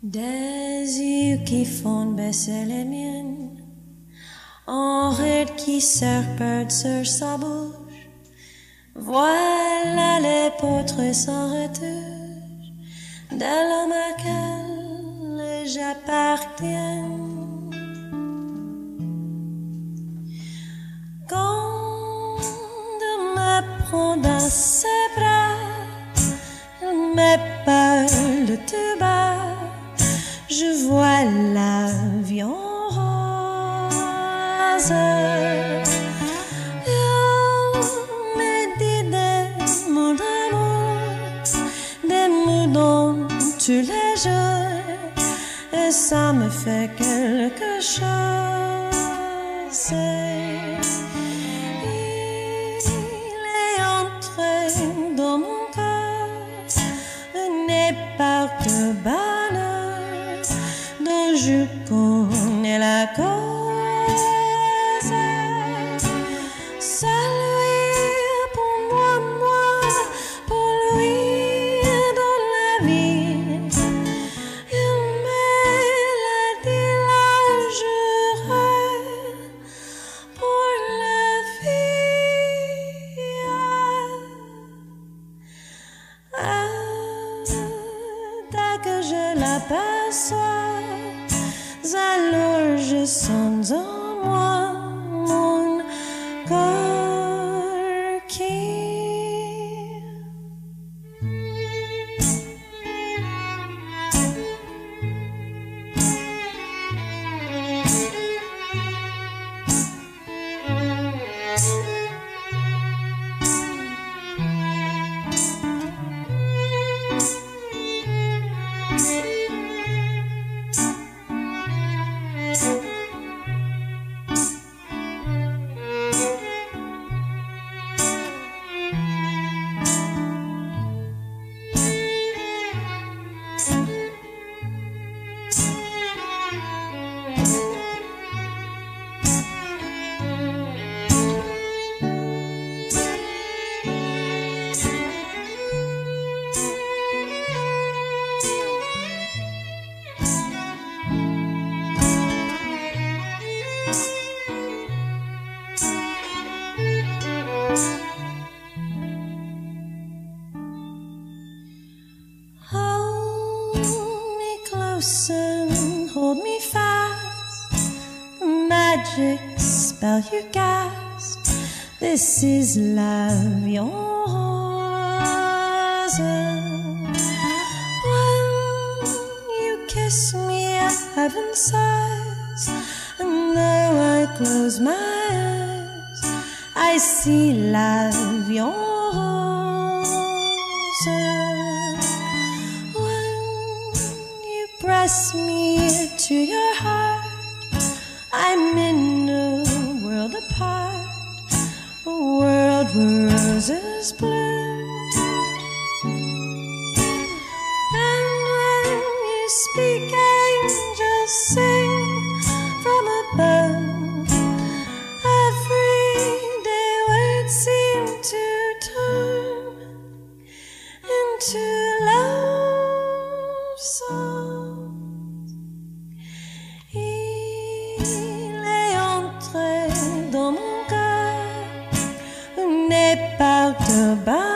Des yeux qui font baisser les miennes, en ride qui serpent sur sa bouche. Voilà portraits sans retouche de l'homme à quel j'appartiens. Quand me prend dans ses bras, il me parle tout bas je vois l'avion rose. Dit des mots d'amour, des mots dans tous les jours, et ça me fait quelque chose. Il est entré dans mon cœur, de bonheur dont je connais la cause. Alors je sens en moi magic spell you cast. This is love, yours. When you kiss me, heaven sighs. And though I close my eyes, I see love, yours. When you press me to your heart, I'm in a world apart, a world where roses bloom. about